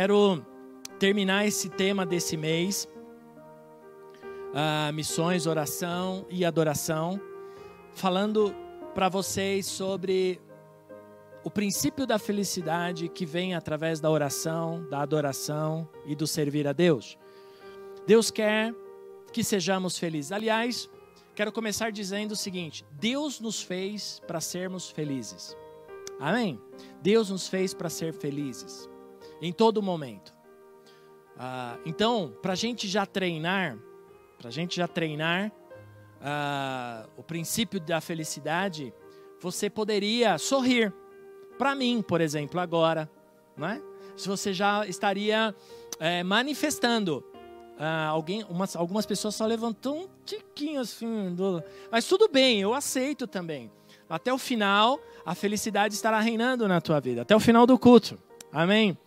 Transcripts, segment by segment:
Quero terminar esse tema desse mês, uh, missões, oração e adoração, falando para vocês sobre o princípio da felicidade que vem através da oração, da adoração e do servir a Deus. Deus quer que sejamos felizes. Aliás, quero começar dizendo o seguinte: Deus nos fez para sermos felizes. Amém? Deus nos fez para ser felizes em todo momento. Ah, então, para a gente já treinar, para a gente já treinar ah, o princípio da felicidade, você poderia sorrir. Para mim, por exemplo, agora, não é? Se você já estaria é, manifestando. Ah, alguém, umas, algumas pessoas só levantam um tiquinho assim, do, mas tudo bem, eu aceito também. Até o final, a felicidade estará reinando na tua vida, até o final do culto. Amém?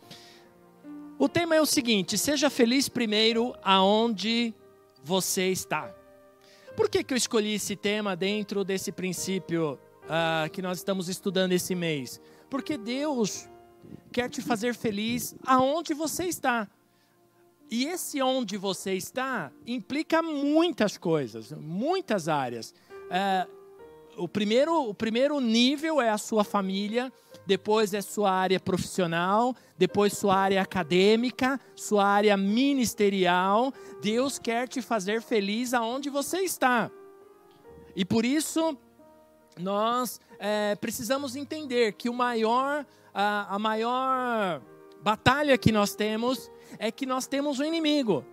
O tema é o seguinte: seja feliz primeiro aonde você está. Por que, que eu escolhi esse tema dentro desse princípio uh, que nós estamos estudando esse mês? Porque Deus quer te fazer feliz aonde você está. E esse onde você está implica muitas coisas, muitas áreas. Uh, o, primeiro, o primeiro nível é a sua família, depois é sua área profissional, depois sua área acadêmica, sua área ministerial. Deus quer te fazer feliz aonde você está. E por isso, nós é, precisamos entender que o maior, a, a maior batalha que nós temos é que nós temos um inimigo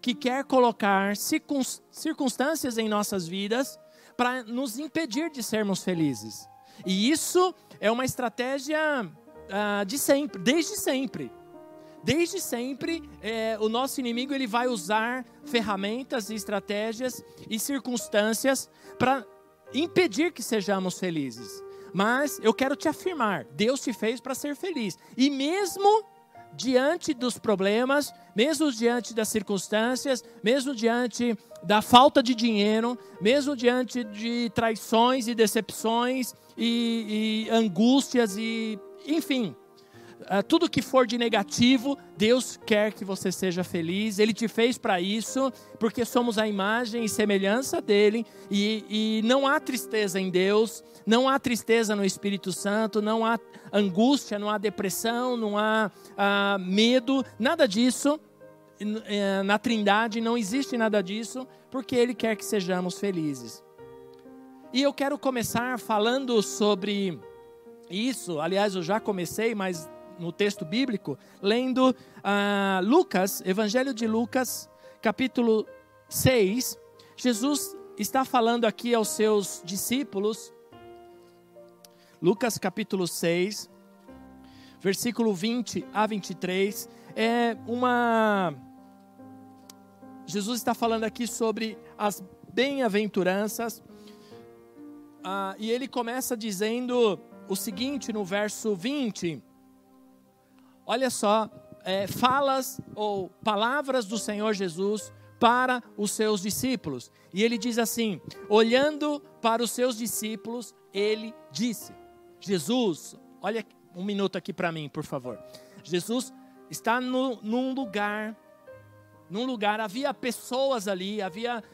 que quer colocar circunstâncias em nossas vidas para nos impedir de sermos felizes. E isso é uma estratégia uh, de sempre, desde sempre. Desde sempre, é, o nosso inimigo ele vai usar ferramentas e estratégias e circunstâncias para impedir que sejamos felizes. Mas eu quero te afirmar: Deus te fez para ser feliz. E mesmo diante dos problemas, mesmo diante das circunstâncias, mesmo diante da falta de dinheiro, mesmo diante de traições e decepções e, e angústias e enfim, uh, tudo que for de negativo, Deus quer que você seja feliz. Ele te fez para isso, porque somos a imagem e semelhança dele, e, e não há tristeza em Deus, não há tristeza no Espírito Santo, não há angústia, não há depressão, não há uh, medo, nada disso. Eh, na Trindade não existe nada disso, porque Ele quer que sejamos felizes. E eu quero começar falando sobre isso. Aliás, eu já comecei, mas no texto bíblico, lendo uh, Lucas, Evangelho de Lucas, capítulo 6. Jesus está falando aqui aos seus discípulos. Lucas capítulo 6, versículo 20 a 23. É uma. Jesus está falando aqui sobre as bem-aventuranças. Ah, e ele começa dizendo o seguinte no verso 20. Olha só, é, falas ou palavras do Senhor Jesus para os seus discípulos. E ele diz assim: olhando para os seus discípulos, ele disse: Jesus, olha um minuto aqui para mim, por favor. Jesus está no, num lugar, num lugar, havia pessoas ali, havia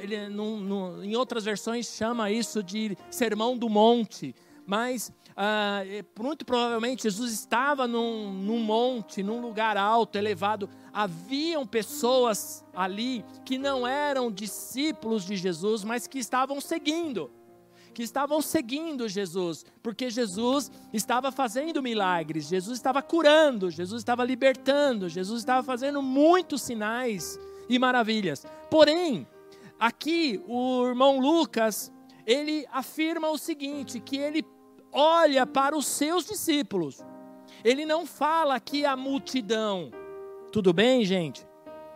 ele, num, num, em outras versões chama isso de sermão do monte, mas ah, muito provavelmente Jesus estava num, num monte, num lugar alto, elevado. Haviam pessoas ali que não eram discípulos de Jesus, mas que estavam seguindo que estavam seguindo Jesus, porque Jesus estava fazendo milagres, Jesus estava curando, Jesus estava libertando, Jesus estava fazendo muitos sinais e maravilhas. Porém, aqui o irmão Lucas ele afirma o seguinte: que ele olha para os seus discípulos. Ele não fala que a multidão. Tudo bem, gente?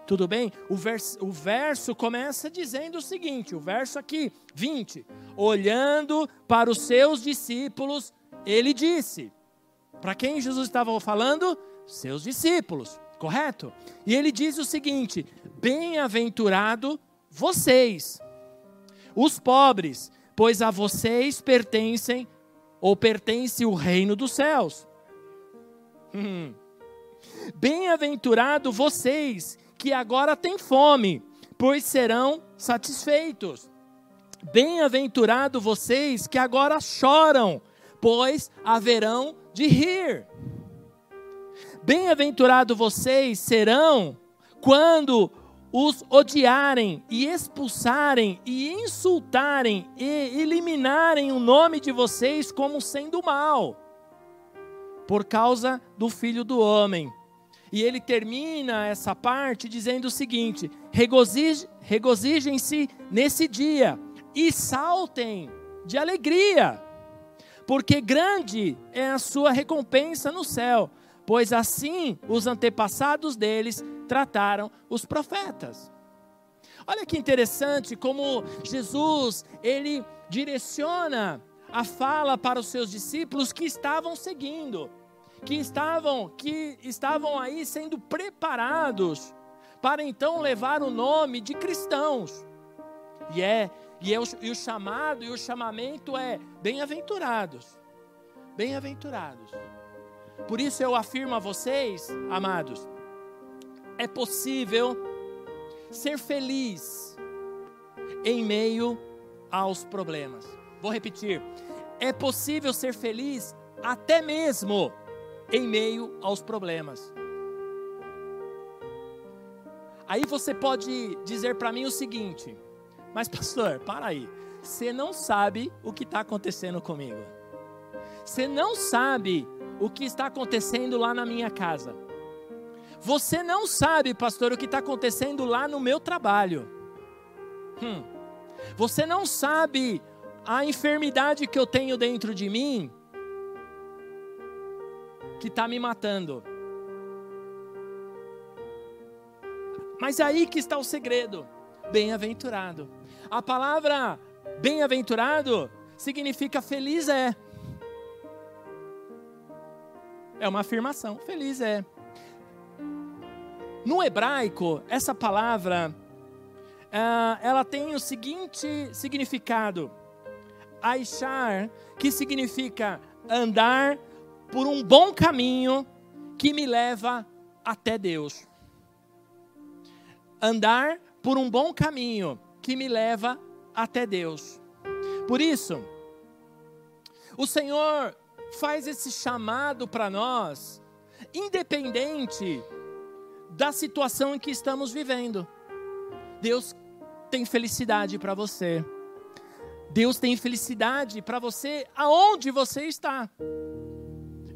Tudo bem? O verso, o verso começa dizendo o seguinte: o verso aqui, 20. Olhando para os seus discípulos, ele disse. Para quem Jesus estava falando? Seus discípulos, correto? E ele diz o seguinte: Bem-aventurado vocês, os pobres, pois a vocês pertencem ou pertence o reino dos céus. Hum. Bem-aventurado vocês que agora têm fome, pois serão satisfeitos. Bem-aventurado vocês que agora choram, pois haverão de rir. Bem-aventurado vocês serão quando os odiarem e expulsarem e insultarem e eliminarem o nome de vocês como sendo mal, por causa do filho do homem. E ele termina essa parte dizendo o seguinte: regozijem-se nesse dia e saltem de alegria, porque grande é a sua recompensa no céu, pois assim os antepassados deles trataram os profetas. Olha que interessante como Jesus, ele direciona a fala para os seus discípulos que estavam seguindo, que estavam que estavam aí sendo preparados para então levar o nome de cristãos. E é e, é o, e o chamado e o chamamento é bem-aventurados. Bem-aventurados. Por isso eu afirmo a vocês, amados, é possível ser feliz em meio aos problemas. Vou repetir. É possível ser feliz até mesmo em meio aos problemas. Aí você pode dizer para mim o seguinte: Mas, pastor, para aí. Você não sabe o que está acontecendo comigo. Você não sabe o que está acontecendo lá na minha casa. Você não sabe, pastor, o que está acontecendo lá no meu trabalho. Hum. Você não sabe a enfermidade que eu tenho dentro de mim que está me matando. Mas é aí que está o segredo. Bem-aventurado. A palavra bem-aventurado significa feliz é. É uma afirmação. Feliz é. No hebraico, essa palavra uh, ela tem o seguinte significado: Aishar, que significa andar por um bom caminho que me leva até Deus. Andar por um bom caminho que me leva até Deus. Por isso, o Senhor faz esse chamado para nós, independente da situação em que estamos vivendo. Deus tem felicidade para você. Deus tem felicidade para você aonde você está.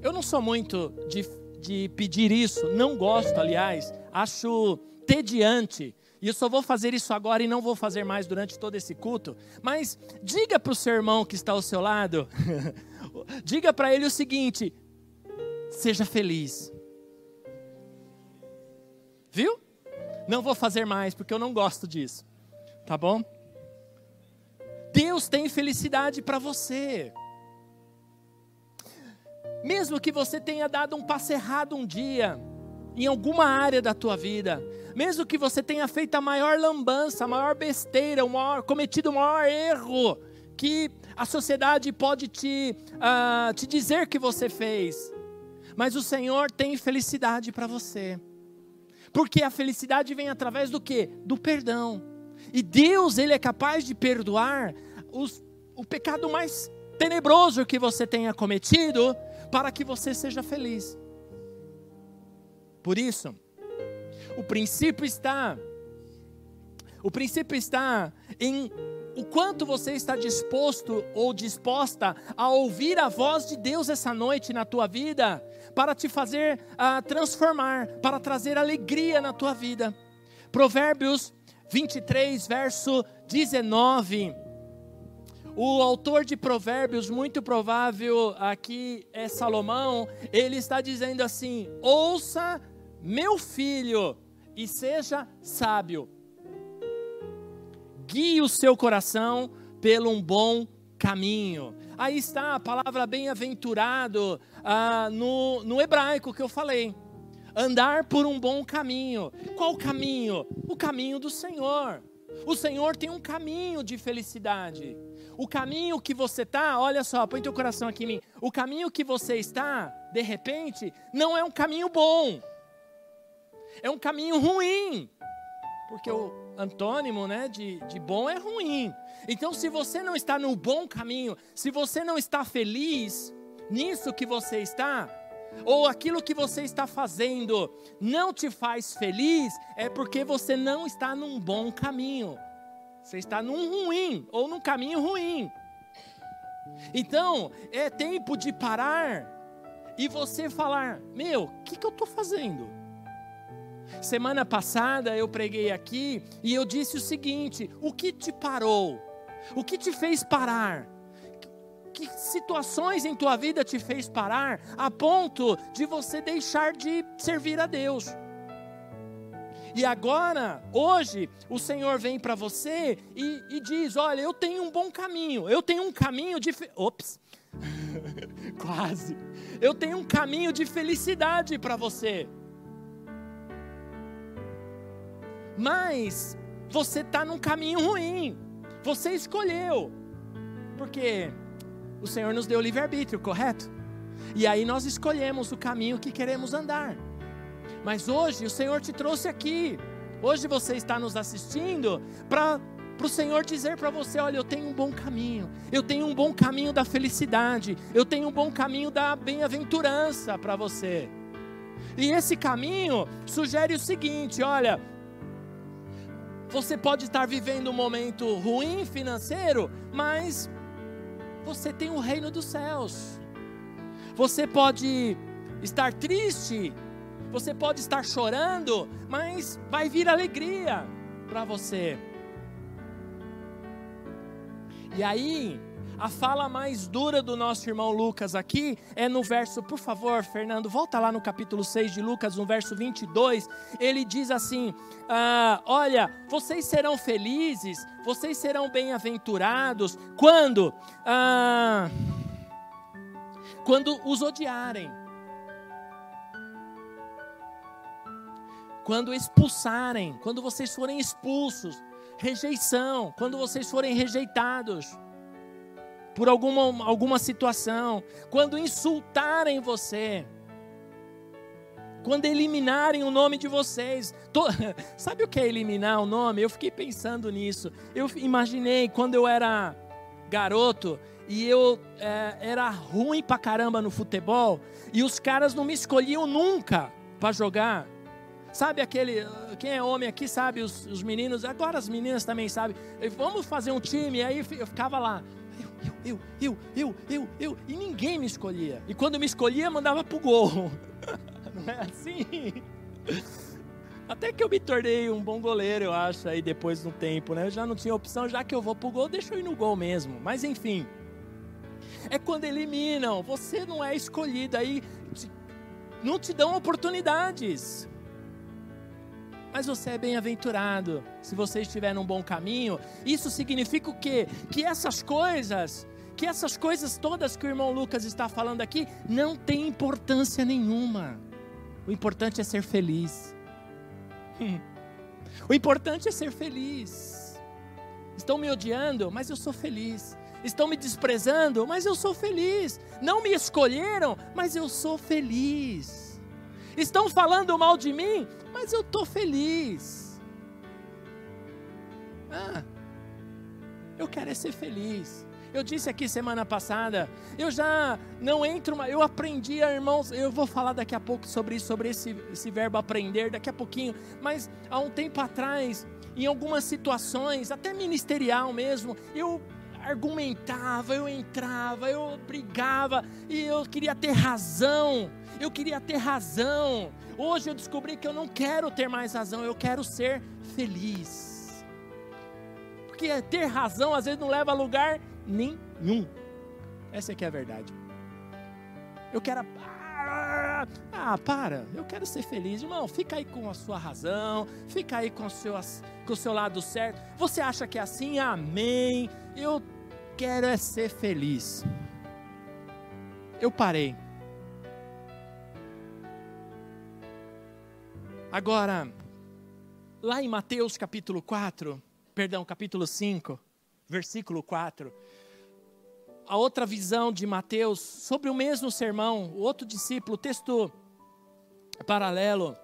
Eu não sou muito de, de pedir isso, não gosto, aliás, acho tediante. E eu só vou fazer isso agora e não vou fazer mais durante todo esse culto. Mas diga para o seu irmão que está ao seu lado, diga para ele o seguinte: seja feliz. Viu? Não vou fazer mais porque eu não gosto disso. Tá bom? Deus tem felicidade para você. Mesmo que você tenha dado um passo errado um dia, em alguma área da tua vida, mesmo que você tenha feito a maior lambança, a maior besteira, o maior, cometido o maior erro que a sociedade pode te, uh, te dizer que você fez, mas o Senhor tem felicidade para você. Porque a felicidade vem através do que? Do perdão. E Deus, Ele é capaz de perdoar os, o pecado mais tenebroso que você tenha cometido, para que você seja feliz. Por isso, o princípio está o princípio está em o quanto você está disposto ou disposta a ouvir a voz de Deus essa noite na tua vida, para te fazer uh, transformar, para trazer alegria na tua vida. Provérbios 23, verso 19. O autor de Provérbios, muito provável aqui é Salomão, ele está dizendo assim: ouça, meu filho, e seja sábio. Guie o seu coração pelo um bom caminho. Aí está a palavra bem-aventurado ah, no, no hebraico que eu falei. Andar por um bom caminho. Qual caminho? O caminho do Senhor. O Senhor tem um caminho de felicidade. O caminho que você está, olha só, põe teu coração aqui em mim. O caminho que você está, de repente, não é um caminho bom. É um caminho ruim. Porque o antônimo né, de, de bom é ruim. Então, se você não está no bom caminho, se você não está feliz nisso que você está, ou aquilo que você está fazendo não te faz feliz, é porque você não está num bom caminho. Você está num ruim ou num caminho ruim. Então, é tempo de parar e você falar: Meu, o que, que eu estou fazendo? Semana passada eu preguei aqui e eu disse o seguinte: O que te parou? O que te fez parar? Que situações em tua vida te fez parar a ponto de você deixar de servir a Deus? E agora, hoje, o Senhor vem para você e, e, diz: Olha, eu tenho um bom caminho, eu tenho um caminho de. Ops! Quase. Eu tenho um caminho de felicidade para você. Mas você está num caminho ruim. Você escolheu. Porque o Senhor nos deu livre-arbítrio, correto? E aí nós escolhemos o caminho que queremos andar. Mas hoje o Senhor te trouxe aqui. Hoje você está nos assistindo para para o Senhor dizer para você: olha, eu tenho um bom caminho, eu tenho um bom caminho da felicidade, eu tenho um bom caminho da bem-aventurança para você. E esse caminho sugere o seguinte: olha, você pode estar vivendo um momento ruim financeiro, mas você tem o reino dos céus. Você pode estar triste você pode estar chorando, mas vai vir alegria para você. E aí, a fala mais dura do nosso irmão Lucas aqui é no verso, por favor, Fernando, volta lá no capítulo 6 de Lucas, no verso 22. Ele diz assim: ah, Olha, vocês serão felizes, vocês serão bem-aventurados quando, ah, quando os odiarem quando expulsarem, quando vocês forem expulsos, rejeição, quando vocês forem rejeitados por alguma, alguma situação, quando insultarem você, quando eliminarem o nome de vocês. Tô... Sabe o que é eliminar o nome? Eu fiquei pensando nisso. Eu imaginei quando eu era garoto e eu é, era ruim pra caramba no futebol e os caras não me escolhiam nunca para jogar. Sabe aquele, quem é homem aqui sabe, os, os meninos, agora as meninas também sabem. Vamos fazer um time, aí eu ficava lá. Eu, eu, eu, eu, eu, e ninguém me escolhia. E quando me escolhia, mandava pro gol. Não é assim? Até que eu me tornei um bom goleiro, eu acho, aí depois de um tempo, né? Eu já não tinha opção, já que eu vou pro gol, deixa eu ir no gol mesmo. Mas enfim. É quando eliminam, você não é escolhido, aí não te dão oportunidades mas você é bem-aventurado se você estiver num bom caminho. Isso significa o quê? Que essas coisas, que essas coisas todas que o irmão Lucas está falando aqui, não tem importância nenhuma. O importante é ser feliz. O importante é ser feliz. Estão me odiando, mas eu sou feliz. Estão me desprezando, mas eu sou feliz. Não me escolheram, mas eu sou feliz. Estão falando mal de mim, mas eu estou feliz. Ah, eu quero é ser feliz. Eu disse aqui semana passada, eu já não entro, eu aprendi, irmãos, eu vou falar daqui a pouco sobre isso, sobre esse, esse verbo aprender, daqui a pouquinho, mas há um tempo atrás, em algumas situações, até ministerial mesmo, eu argumentava, eu entrava, eu brigava e eu queria ter razão. Eu queria ter razão. Hoje eu descobri que eu não quero ter mais razão, eu quero ser feliz. Porque ter razão às vezes não leva a lugar nenhum. Essa é que é a verdade. Eu quero. Ah, para. Eu quero ser feliz. Irmão, fica aí com a sua razão. Fica aí com o seu, com o seu lado certo. Você acha que é assim? Amém. Eu quero é ser feliz. Eu parei. Agora, lá em Mateus capítulo 4, perdão, capítulo 5, versículo 4, a outra visão de Mateus sobre o mesmo sermão, o outro discípulo, texto paralelo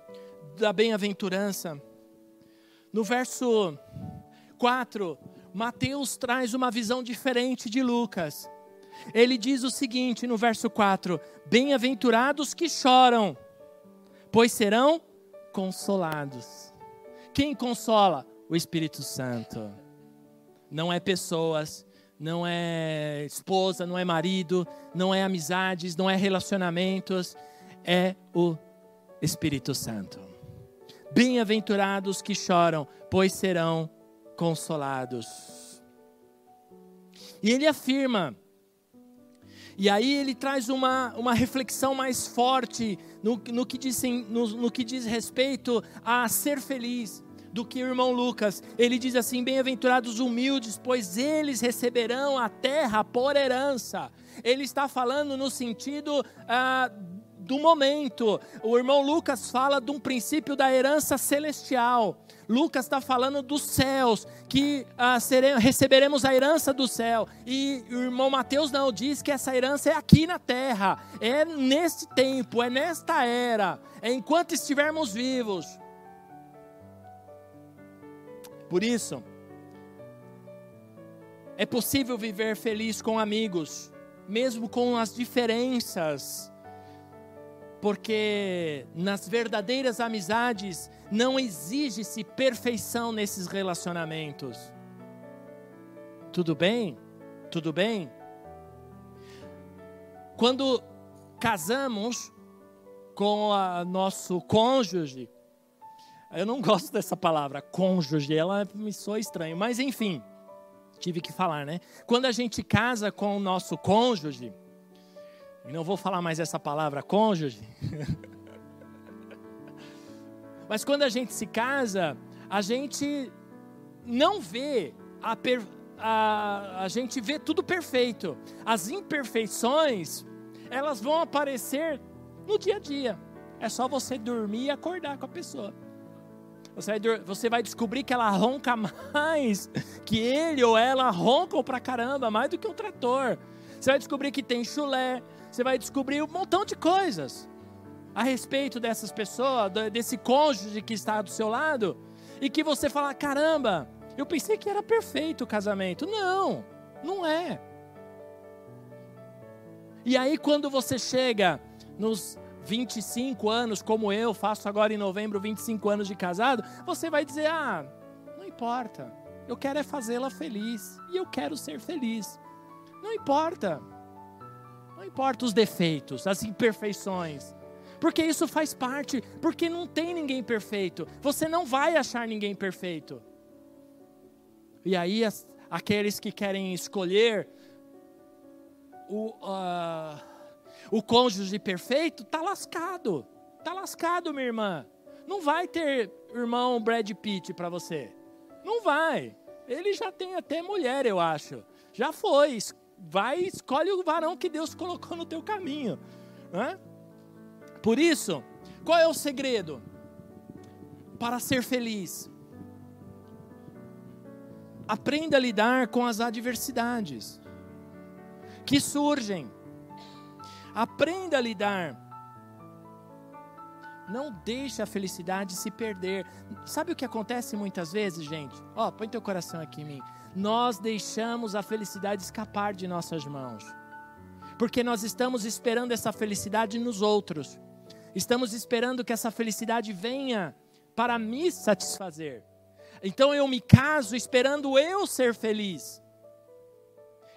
da bem-aventurança. No verso 4, Mateus traz uma visão diferente de Lucas. Ele diz o seguinte no verso 4: Bem-aventurados que choram, pois serão consolados. Quem consola? O Espírito Santo. Não é pessoas, não é esposa, não é marido, não é amizades, não é relacionamentos, é o Espírito Santo. Bem-aventurados que choram, pois serão consolados. E ele afirma, e aí ele traz uma, uma reflexão mais forte no, no, que diz, no, no que diz respeito a ser feliz do que o irmão Lucas. Ele diz assim: Bem-aventurados humildes, pois eles receberão a terra por herança. Ele está falando no sentido ah, do momento. O irmão Lucas fala de um princípio da herança celestial. Lucas está falando dos céus, que ah, receberemos a herança do céu. E o irmão Mateus não diz que essa herança é aqui na terra, é neste tempo, é nesta era, é enquanto estivermos vivos. Por isso, é possível viver feliz com amigos, mesmo com as diferenças, porque nas verdadeiras amizades não exige-se perfeição nesses relacionamentos. Tudo bem? Tudo bem? Quando casamos com o nosso cônjuge, eu não gosto dessa palavra, cônjuge, ela me soa estranho, mas enfim, tive que falar, né? Quando a gente casa com o nosso cônjuge, e não vou falar mais essa palavra cônjuge, mas quando a gente se casa, a gente não vê a, per, a, a gente vê tudo perfeito. As imperfeições, elas vão aparecer no dia a dia. É só você dormir e acordar com a pessoa. Você vai, você vai descobrir que ela ronca mais, que ele ou ela roncam pra caramba, mais do que um trator. Você vai descobrir que tem chulé, você vai descobrir um montão de coisas a respeito dessas pessoas, desse cônjuge que está do seu lado, e que você fala: caramba, eu pensei que era perfeito o casamento. Não, não é. E aí, quando você chega nos 25 anos, como eu, faço agora em novembro 25 anos de casado, você vai dizer: ah, não importa, eu quero é fazê-la feliz e eu quero ser feliz. Não importa, não importa os defeitos, as imperfeições, porque isso faz parte, porque não tem ninguém perfeito, você não vai achar ninguém perfeito. E aí, as, aqueles que querem escolher o. Uh, o cônjuge perfeito, tá lascado. Tá lascado, minha irmã. Não vai ter irmão Brad Pitt para você. Não vai. Ele já tem até mulher, eu acho. Já foi. Vai, escolhe o varão que Deus colocou no teu caminho. Né? Por isso, qual é o segredo? Para ser feliz. Aprenda a lidar com as adversidades que surgem Aprenda a lidar. Não deixe a felicidade se perder. Sabe o que acontece muitas vezes, gente? Ó, oh, põe teu coração aqui em mim. Nós deixamos a felicidade escapar de nossas mãos. Porque nós estamos esperando essa felicidade nos outros. Estamos esperando que essa felicidade venha para me satisfazer. Então eu me caso esperando eu ser feliz.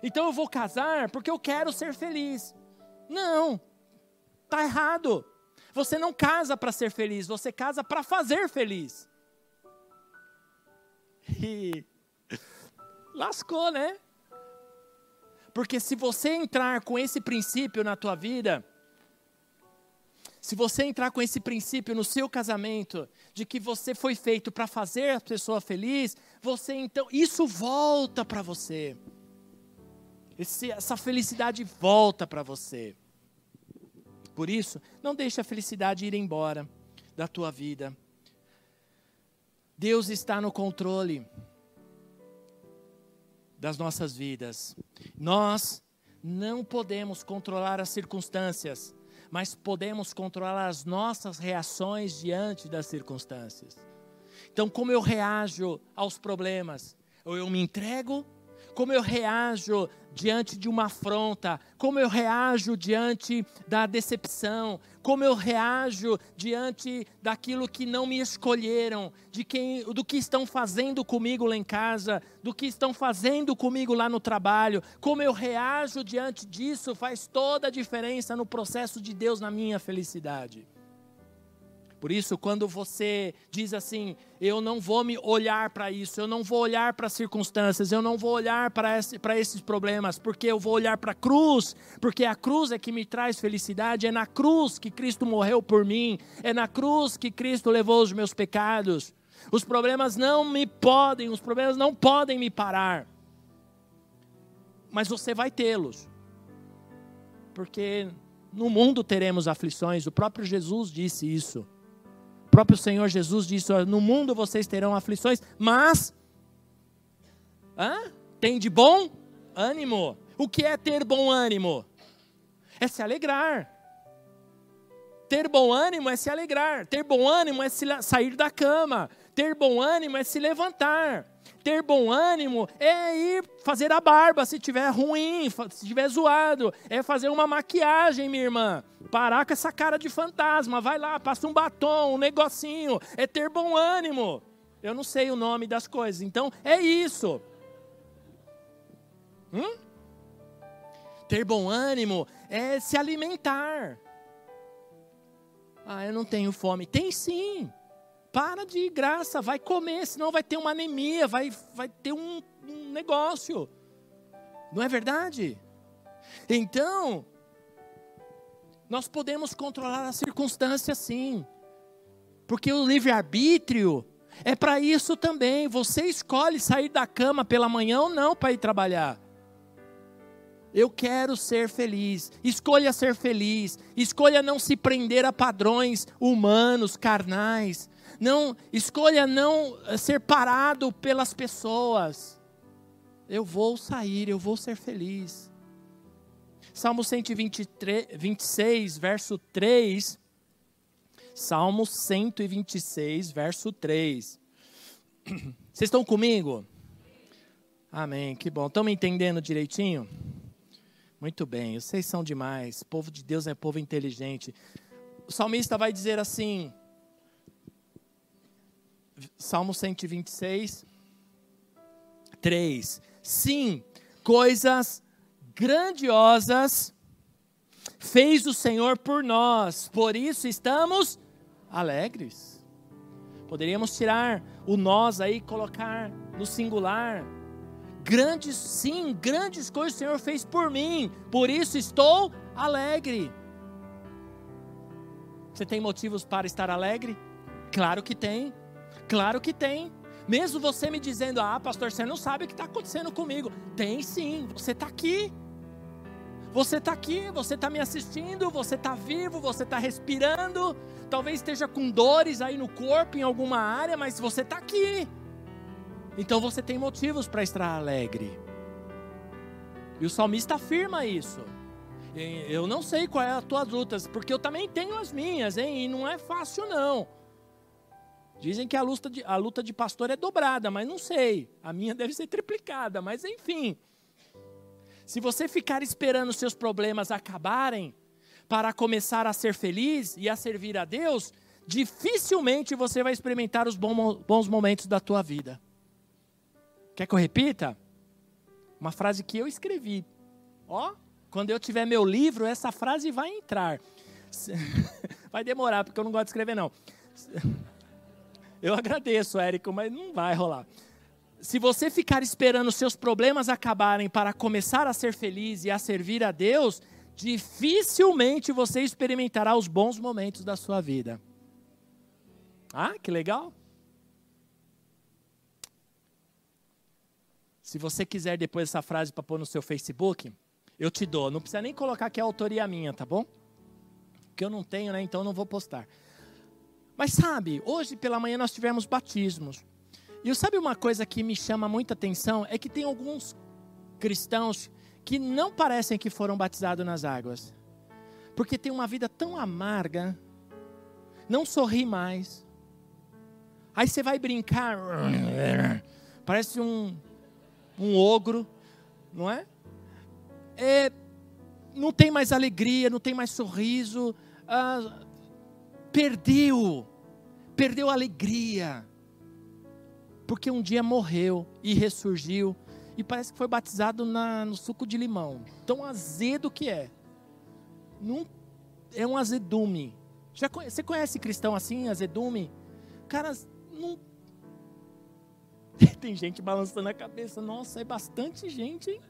Então eu vou casar porque eu quero ser feliz. Não, tá errado. Você não casa para ser feliz, você casa para fazer feliz. E lascou, né? Porque se você entrar com esse princípio na tua vida, se você entrar com esse princípio no seu casamento, de que você foi feito para fazer a pessoa feliz, você então, isso volta para você. Esse, essa felicidade volta para você. Por isso, não deixe a felicidade ir embora da tua vida. Deus está no controle das nossas vidas. Nós não podemos controlar as circunstâncias, mas podemos controlar as nossas reações diante das circunstâncias. Então, como eu reajo aos problemas? Ou eu me entrego como eu reajo diante de uma afronta, como eu reajo diante da decepção, como eu reajo diante daquilo que não me escolheram, de quem, do que estão fazendo comigo lá em casa, do que estão fazendo comigo lá no trabalho, como eu reajo diante disso faz toda a diferença no processo de Deus na minha felicidade. Por isso, quando você diz assim, eu não vou me olhar para isso, eu não vou olhar para as circunstâncias, eu não vou olhar para esse, esses problemas, porque eu vou olhar para a cruz, porque a cruz é que me traz felicidade, é na cruz que Cristo morreu por mim, é na cruz que Cristo levou os meus pecados. Os problemas não me podem, os problemas não podem me parar. Mas você vai tê-los. Porque no mundo teremos aflições, o próprio Jesus disse isso próprio Senhor Jesus disse: No mundo vocês terão aflições, mas hã? tem de bom ânimo. O que é ter bom ânimo? É se alegrar. Ter bom ânimo é se alegrar. Ter bom ânimo é se sair da cama. Ter bom ânimo é se levantar. Ter bom ânimo é ir fazer a barba se tiver ruim, se tiver zoado. É fazer uma maquiagem, minha irmã. Parar com essa cara de fantasma. Vai lá, passa um batom, um negocinho. É ter bom ânimo. Eu não sei o nome das coisas. Então, é isso. Hum? Ter bom ânimo é se alimentar. Ah, eu não tenho fome. Tem sim. Para de graça, vai comer, senão vai ter uma anemia, vai, vai ter um, um negócio. Não é verdade? Então, nós podemos controlar as circunstâncias sim. Porque o livre-arbítrio é para isso também. Você escolhe sair da cama pela manhã ou não para ir trabalhar. Eu quero ser feliz. Escolha ser feliz. Escolha não se prender a padrões humanos, carnais. Não escolha não eh, ser parado pelas pessoas. Eu vou sair, eu vou ser feliz. Salmo 123, 26, verso 3. Salmo 126, verso 3. Vocês estão comigo? Amém, que bom. Estão me entendendo direitinho? Muito bem, vocês são demais. O povo de Deus é povo inteligente. O salmista vai dizer assim: Salmo 126, 3. Sim, coisas grandiosas fez o Senhor por nós, por isso estamos alegres. Poderíamos tirar o nós aí e colocar no singular. Grandes, sim, grandes coisas o Senhor fez por mim, por isso estou alegre. Você tem motivos para estar alegre? Claro que tem. Claro que tem. Mesmo você me dizendo, ah, pastor, você não sabe o que está acontecendo comigo. Tem sim, você está aqui. Você está aqui, você está me assistindo, você está vivo, você está respirando. Talvez esteja com dores aí no corpo, em alguma área, mas você está aqui. Então você tem motivos para estar alegre. E o salmista afirma isso. Eu não sei qual é a tua luta, porque eu também tenho as minhas, hein? E não é fácil não. Dizem que a luta, de, a luta de pastor é dobrada, mas não sei. A minha deve ser triplicada, mas enfim. Se você ficar esperando seus problemas acabarem para começar a ser feliz e a servir a Deus, dificilmente você vai experimentar os bons momentos da tua vida. Quer que eu repita? Uma frase que eu escrevi. Ó, quando eu tiver meu livro, essa frase vai entrar. Vai demorar, porque eu não gosto de escrever, não. Eu agradeço, Érico, mas não vai rolar. se você ficar esperando seus problemas acabarem para começar a ser feliz e a servir a Deus, dificilmente você experimentará os bons momentos da sua vida. Ah, que legal! Se você quiser depois essa frase para pôr no seu Facebook, eu te dou. Não precisa nem colocar que é autoria minha, tá bom? Que eu não tenho, né? Então não vou postar. Mas sabe, hoje pela manhã nós tivemos batismos. E sabe uma coisa que me chama muita atenção? É que tem alguns cristãos que não parecem que foram batizados nas águas. Porque tem uma vida tão amarga, não sorri mais. Aí você vai brincar, parece um, um ogro, não é? é? Não tem mais alegria, não tem mais sorriso, ah, perdeu, perdeu a alegria porque um dia morreu e ressurgiu e parece que foi batizado na, no suco de limão. Tão azedo que é. Não, é um azedume. Já, você conhece cristão assim, azedume? Cara, não. Tem gente balançando a cabeça. Nossa, é bastante gente, hein?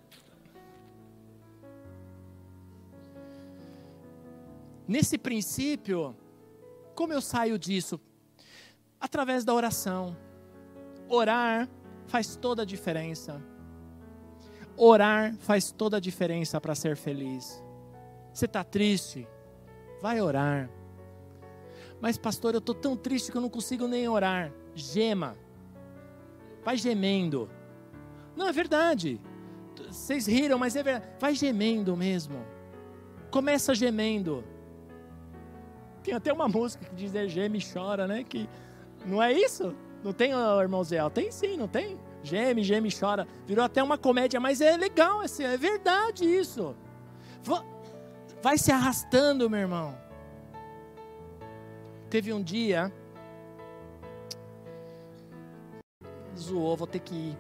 Nesse princípio, como eu saio disso? Através da oração. Orar faz toda a diferença. Orar faz toda a diferença para ser feliz. Você está triste? Vai orar. Mas, pastor, eu estou tão triste que eu não consigo nem orar. Gema. Vai gemendo. Não, é verdade. Vocês riram, mas é verdade. Vai gemendo mesmo. Começa gemendo. Tem até uma música que diz é geme e chora, né? Que não é isso? Não tem, irmão Zé? Tem sim, não tem? Geme, geme, chora. Virou até uma comédia, mas é legal, é verdade isso. Vai se arrastando, meu irmão. Teve um dia. Zoou, vou ter que ir.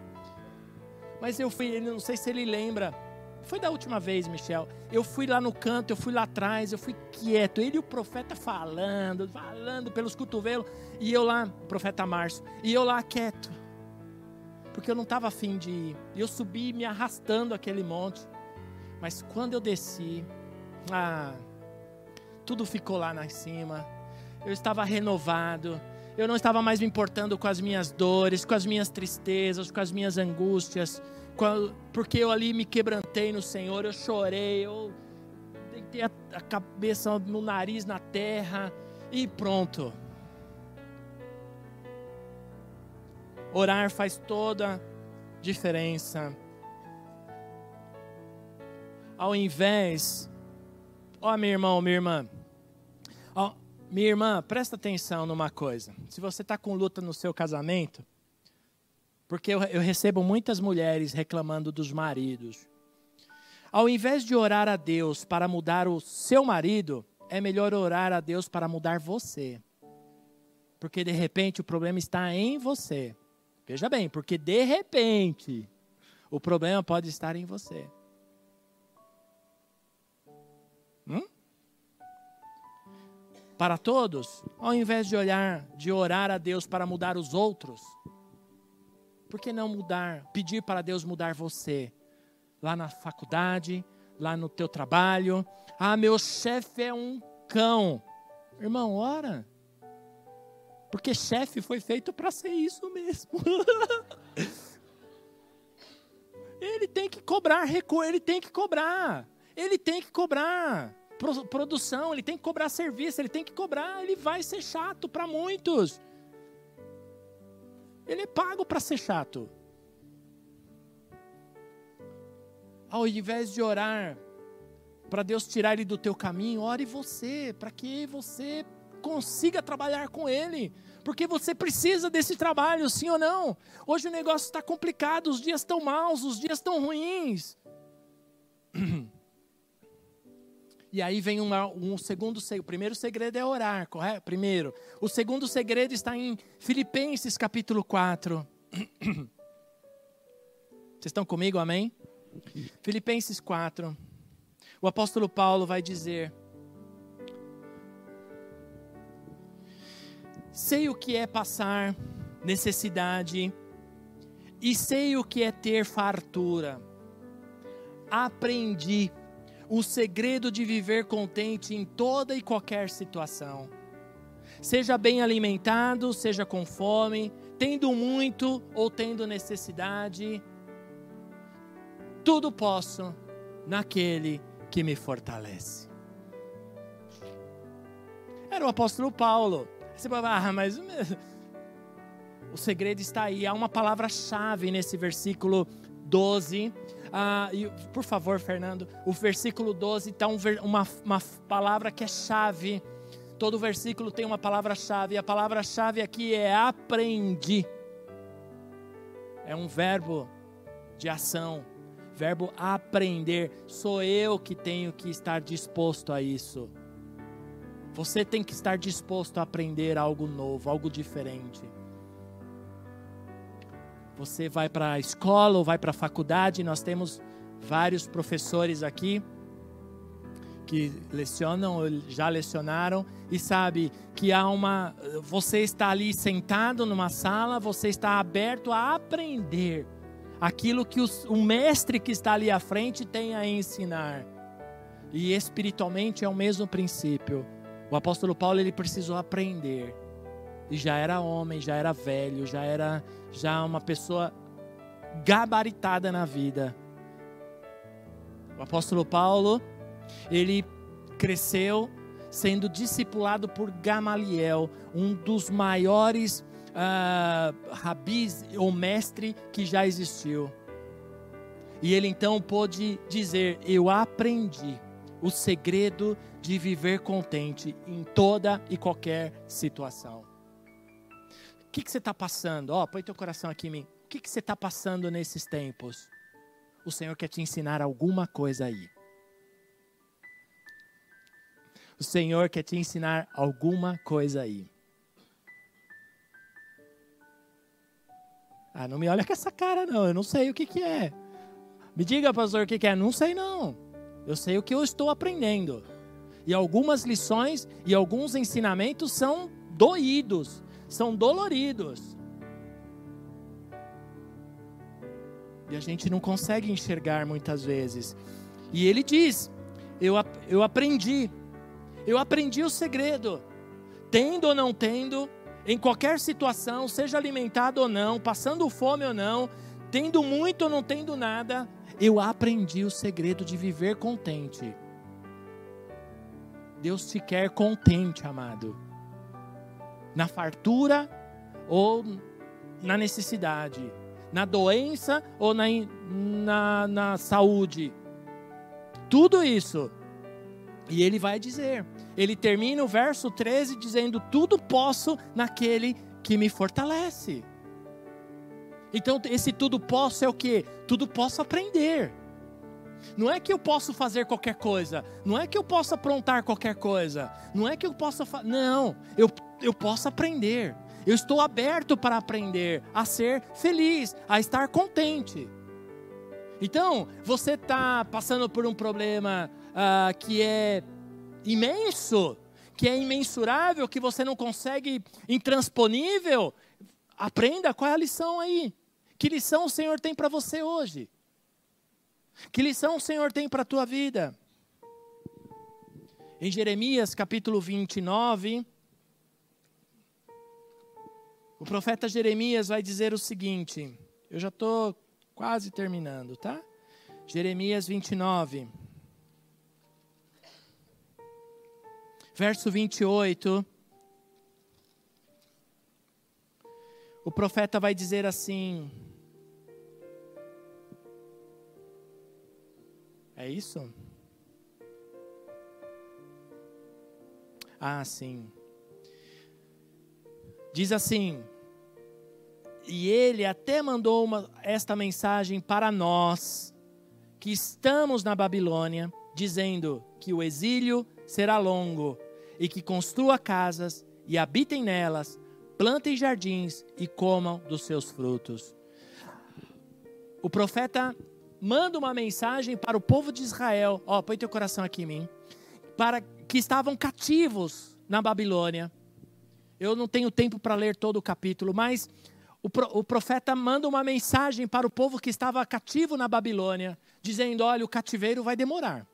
Mas eu fui, não sei se ele lembra. Foi da última vez, Michel. Eu fui lá no canto, eu fui lá atrás, eu fui quieto. Ele e o profeta falando, falando pelos cotovelos. E eu lá, profeta Márcio, e eu lá quieto. Porque eu não estava afim de ir. Eu subi me arrastando aquele monte. Mas quando eu desci, ah, tudo ficou lá na cima. Eu estava renovado. Eu não estava mais me importando com as minhas dores, com as minhas tristezas, com as minhas angústias porque eu ali me quebrantei no Senhor, eu chorei, eu deitei a, a cabeça no nariz na terra e pronto. Orar faz toda diferença. Ao invés, ó meu irmão, minha irmã, ó, minha irmã, presta atenção numa coisa. Se você está com luta no seu casamento, porque eu, eu recebo muitas mulheres reclamando dos maridos. Ao invés de orar a Deus para mudar o seu marido, é melhor orar a Deus para mudar você. Porque de repente o problema está em você. Veja bem, porque de repente o problema pode estar em você. Para todos, ao invés de olhar, de orar a Deus para mudar os outros, por que não mudar, pedir para Deus mudar você? Lá na faculdade, lá no teu trabalho. Ah, meu chefe é um cão. Irmão, ora. Porque chefe foi feito para ser isso mesmo. ele tem que cobrar recurso, ele tem que cobrar. Ele tem que cobrar produção, ele tem que cobrar serviço, ele tem que cobrar, ele vai ser chato para muitos. Ele é pago para ser chato. Ao invés de orar para Deus tirar ele do teu caminho, ore você, para que você consiga trabalhar com ele. Porque você precisa desse trabalho, sim ou não? Hoje o negócio está complicado, os dias estão maus, os dias estão ruins. E aí vem uma, um segundo segredo. O primeiro segredo é orar, correto? Primeiro. O segundo segredo está em Filipenses capítulo 4. Vocês estão comigo, amém? Filipenses 4. O apóstolo Paulo vai dizer: Sei o que é passar necessidade, e sei o que é ter fartura. Aprendi o segredo de viver contente em toda e qualquer situação. Seja bem alimentado, seja com fome, tendo muito ou tendo necessidade, tudo posso naquele que me fortalece. Era o apóstolo Paulo. Você vai falar, ah, mas o segredo está aí. Há uma palavra-chave nesse versículo 12. Ah, e, por favor, Fernando, o versículo 12 está um, uma, uma palavra que é chave. Todo versículo tem uma palavra-chave. A palavra-chave aqui é aprendi. É um verbo de ação. Verbo aprender. Sou eu que tenho que estar disposto a isso. Você tem que estar disposto a aprender algo novo, algo diferente. Você vai para a escola ou vai para a faculdade, nós temos vários professores aqui que lecionam, já lecionaram e sabe que há uma você está ali sentado numa sala, você está aberto a aprender aquilo que os, o mestre que está ali à frente tem a ensinar. E espiritualmente é o mesmo princípio. O apóstolo Paulo ele precisou aprender e já era homem, já era velho, já era já uma pessoa gabaritada na vida. O apóstolo Paulo, ele cresceu sendo discipulado por Gamaliel, um dos maiores uh, rabis ou mestre que já existiu. E ele então pôde dizer: Eu aprendi o segredo de viver contente em toda e qualquer situação que, que você está passando? Ó, oh, põe teu coração aqui em mim. O que, que você está passando nesses tempos? O Senhor quer te ensinar alguma coisa aí. O Senhor quer te ensinar alguma coisa aí. Ah, não me olha com essa cara, não. Eu não sei o que, que é. Me diga, pastor, o que, que é. Não sei, não. Eu sei o que eu estou aprendendo. E algumas lições e alguns ensinamentos são doídos são doloridos. E a gente não consegue enxergar muitas vezes. E ele diz: Eu, eu aprendi, eu aprendi o segredo, tendo ou não tendo, em qualquer situação, seja alimentado ou não, passando fome ou não, tendo muito ou não tendo nada, eu aprendi o segredo de viver contente. Deus te quer contente, amado na fartura ou na necessidade, na doença ou na, na, na saúde. Tudo isso. E ele vai dizer, ele termina o verso 13 dizendo: Tudo posso naquele que me fortalece. Então, esse tudo posso é o que? Tudo posso aprender. Não é que eu posso fazer qualquer coisa, não é que eu possa aprontar qualquer coisa, não é que eu possa. Não, eu, eu posso aprender. Eu estou aberto para aprender a ser feliz, a estar contente. Então, você está passando por um problema uh, que é imenso, que é imensurável, que você não consegue, intransponível. Aprenda qual é a lição aí. Que lição o Senhor tem para você hoje? Que lição o Senhor tem para a tua vida? Em Jeremias capítulo 29, o profeta Jeremias vai dizer o seguinte: eu já estou quase terminando, tá? Jeremias 29, verso 28. O profeta vai dizer assim: É isso? Ah, sim. Diz assim: E ele até mandou uma, esta mensagem para nós, que estamos na Babilônia, dizendo que o exílio será longo, e que construa casas e habitem nelas, plantem jardins e comam dos seus frutos. O profeta manda uma mensagem para o povo de Israel. Ó, põe teu coração aqui em mim. Para que estavam cativos na Babilônia. Eu não tenho tempo para ler todo o capítulo, mas o, pro, o profeta manda uma mensagem para o povo que estava cativo na Babilônia, dizendo: olha, o cativeiro vai demorar.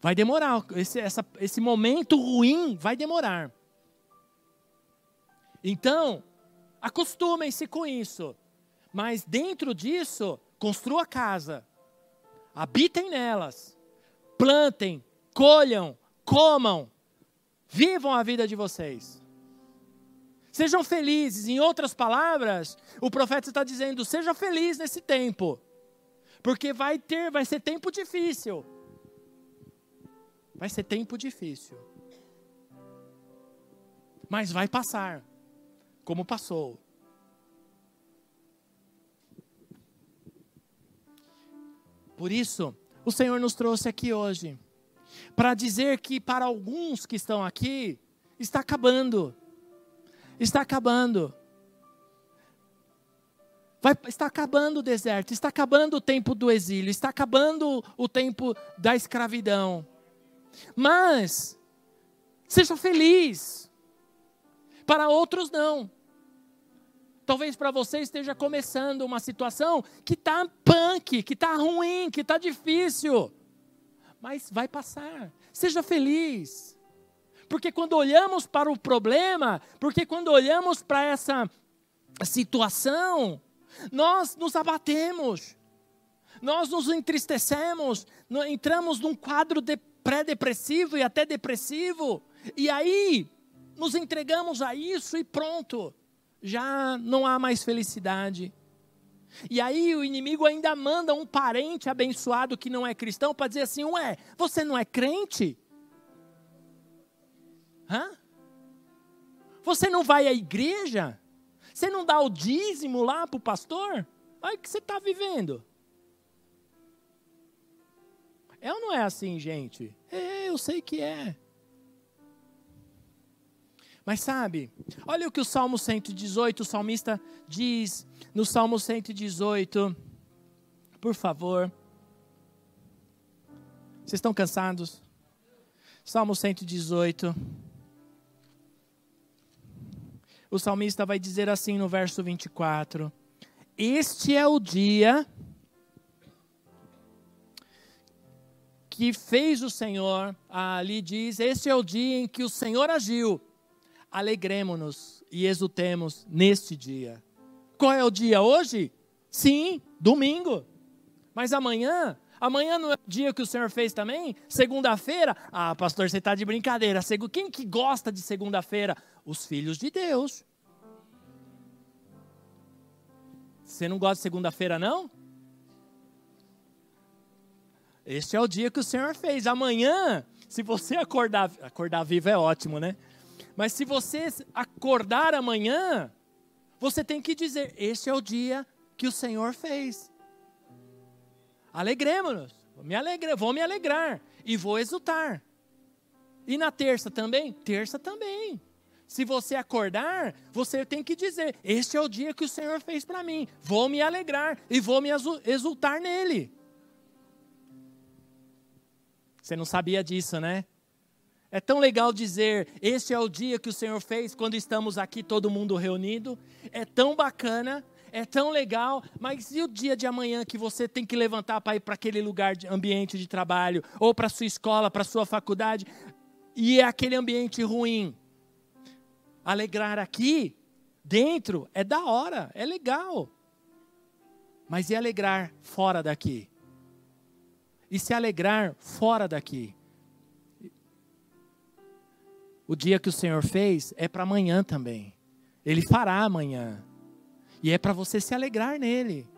Vai demorar, esse, essa, esse momento ruim vai demorar. Então, acostumem-se com isso. Mas dentro disso, construa casa, habitem nelas, plantem, colham, comam, vivam a vida de vocês. Sejam felizes. Em outras palavras, o profeta está dizendo: seja feliz nesse tempo, porque vai ter, vai ser tempo difícil. Vai ser tempo difícil. Mas vai passar, como passou. Por isso, o Senhor nos trouxe aqui hoje para dizer que para alguns que estão aqui está acabando. Está acabando. Vai, está acabando o deserto, está acabando o tempo do exílio, está acabando o tempo da escravidão. Mas, seja feliz. Para outros, não. Talvez para você esteja começando uma situação que está punk, que está ruim, que está difícil. Mas vai passar. Seja feliz. Porque quando olhamos para o problema, porque quando olhamos para essa situação, nós nos abatemos, nós nos entristecemos, entramos num quadro de pré-depressivo e até depressivo, e aí nos entregamos a isso e pronto, já não há mais felicidade. E aí o inimigo ainda manda um parente abençoado que não é cristão para dizer assim: Ué, você não é crente? Hã? Você não vai à igreja? Você não dá o dízimo lá para o pastor? Olha o que você está vivendo. É ou não é assim, gente? É, eu sei que é. Mas sabe, olha o que o Salmo 118, o salmista diz no Salmo 118. Por favor. Vocês estão cansados? Salmo 118 o salmista vai dizer assim no verso 24: Este é o dia que fez o Senhor, ali diz: Este é o dia em que o Senhor agiu. Alegremos-nos e exultemos neste dia. Qual é o dia hoje? Sim, domingo. Mas amanhã Amanhã não é o dia que o Senhor fez também? Segunda-feira? Ah, pastor, você está de brincadeira. Quem que gosta de segunda-feira? Os filhos de Deus. Você não gosta de segunda-feira, não? Este é o dia que o Senhor fez. Amanhã, se você acordar, acordar vivo é ótimo, né? Mas se você acordar amanhã, você tem que dizer: Este é o dia que o Senhor fez. Alegremos-nos. Me alegre, vou me alegrar e vou exultar. E na terça também? Terça também. Se você acordar, você tem que dizer: Este é o dia que o Senhor fez para mim. Vou me alegrar e vou me exultar nele. Você não sabia disso, né? É tão legal dizer: Este é o dia que o Senhor fez quando estamos aqui todo mundo reunido. É tão bacana é tão legal, mas e o dia de amanhã que você tem que levantar para ir para aquele lugar de ambiente de trabalho, ou para sua escola, para sua faculdade, e é aquele ambiente ruim? Alegrar aqui, dentro, é da hora, é legal. Mas e alegrar fora daqui? E se alegrar fora daqui? O dia que o Senhor fez é para amanhã também. Ele fará amanhã. E é para você se alegrar nele.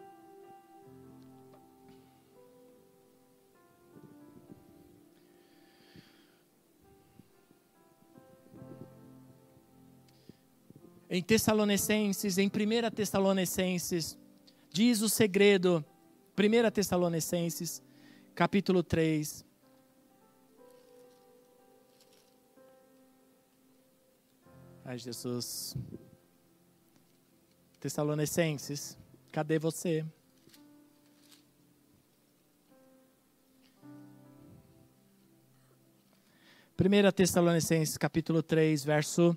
Em Tessalonicenses, em 1 Tessalonicenses, diz o segredo, 1 Tessalonicenses, capítulo 3. Ai, Jesus. Tessalonicenses, cadê você? Primeira Tessalonicenses, capítulo 3, verso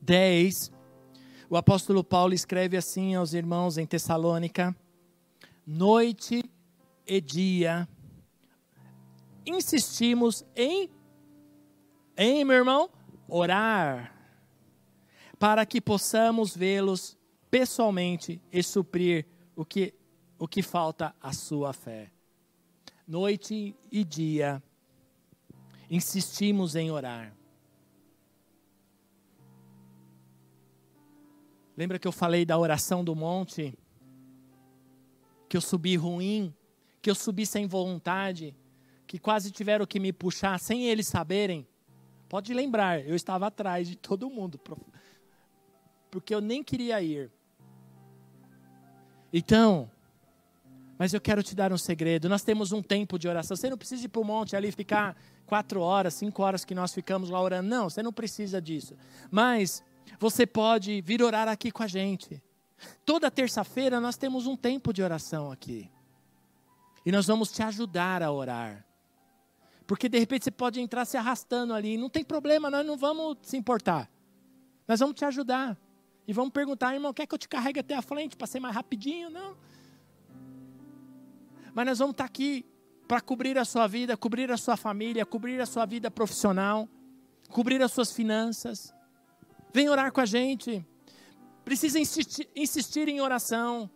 10. O apóstolo Paulo escreve assim aos irmãos em Tessalônica: Noite e dia insistimos em em meu irmão orar para que possamos vê-los pessoalmente e suprir o que o que falta à sua fé. Noite e dia insistimos em orar. Lembra que eu falei da oração do monte? Que eu subi ruim, que eu subi sem vontade, que quase tiveram que me puxar sem eles saberem. Pode lembrar, eu estava atrás de todo mundo, porque eu nem queria ir. Então, mas eu quero te dar um segredo. Nós temos um tempo de oração. Você não precisa ir para o monte ali ficar quatro horas, cinco horas que nós ficamos lá orando. Não, você não precisa disso. Mas você pode vir orar aqui com a gente. Toda terça-feira nós temos um tempo de oração aqui. E nós vamos te ajudar a orar. Porque de repente você pode entrar se arrastando ali. Não tem problema, nós não vamos se importar. Nós vamos te ajudar. E vamos perguntar, irmão, quer que eu te carregue até a frente para ser mais rapidinho? Não. Mas nós vamos estar aqui para cobrir a sua vida, cobrir a sua família, cobrir a sua vida profissional, cobrir as suas finanças. Vem orar com a gente. Precisa insistir, insistir em oração.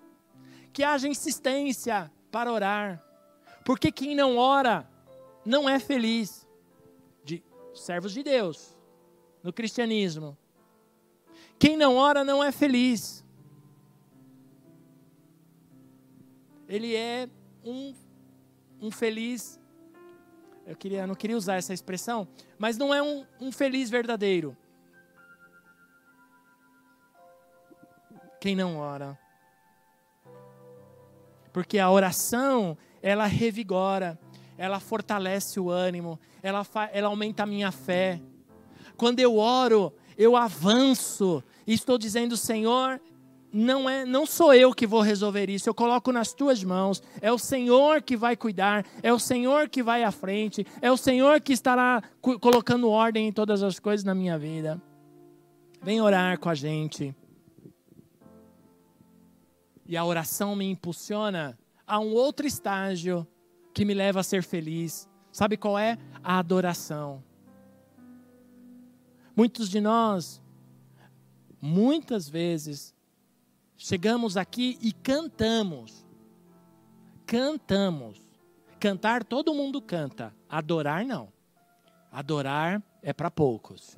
Que haja insistência para orar. Porque quem não ora não é feliz. De servos de Deus no cristianismo. Quem não ora não é feliz. Ele é um, um feliz. Eu queria, não queria usar essa expressão, mas não é um, um feliz verdadeiro. quem não ora. Porque a oração, ela revigora, ela fortalece o ânimo, ela, ela aumenta a minha fé. Quando eu oro, eu avanço e estou dizendo, Senhor, não é, não sou eu que vou resolver isso. Eu coloco nas tuas mãos. É o Senhor que vai cuidar, é o Senhor que vai à frente, é o Senhor que estará colocando ordem em todas as coisas na minha vida. Vem orar com a gente. E a oração me impulsiona a um outro estágio que me leva a ser feliz. Sabe qual é? A adoração. Muitos de nós, muitas vezes, chegamos aqui e cantamos. Cantamos. Cantar todo mundo canta, adorar não. Adorar é para poucos.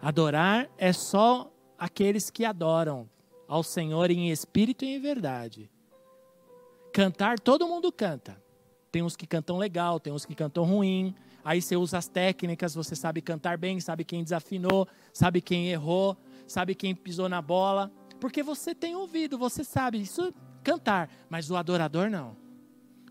Adorar é só aqueles que adoram, ao Senhor em espírito e em verdade. Cantar, todo mundo canta. Tem uns que cantam legal, tem uns que cantam ruim. Aí você usa as técnicas, você sabe cantar bem, sabe quem desafinou, sabe quem errou, sabe quem pisou na bola. Porque você tem ouvido, você sabe isso é cantar, mas o adorador não.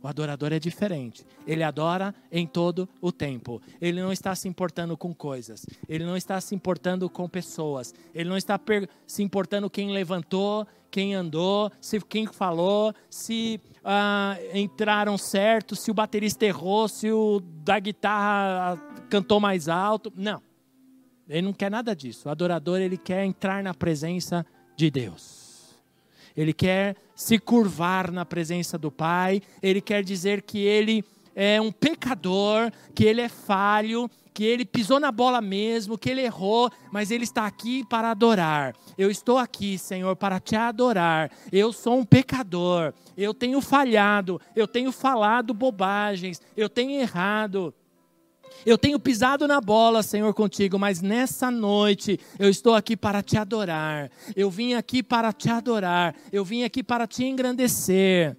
O adorador é diferente. Ele adora em todo o tempo. Ele não está se importando com coisas. Ele não está se importando com pessoas. Ele não está se importando quem levantou, quem andou, se quem falou, se ah, entraram certo, se o baterista errou, se o da guitarra cantou mais alto. Não. Ele não quer nada disso. O adorador ele quer entrar na presença de Deus. Ele quer se curvar na presença do Pai, ele quer dizer que ele é um pecador, que ele é falho, que ele pisou na bola mesmo, que ele errou, mas ele está aqui para adorar. Eu estou aqui, Senhor, para te adorar. Eu sou um pecador, eu tenho falhado, eu tenho falado bobagens, eu tenho errado. Eu tenho pisado na bola, Senhor, contigo, mas nessa noite eu estou aqui para te adorar. Eu vim aqui para te adorar. Eu vim aqui para te engrandecer.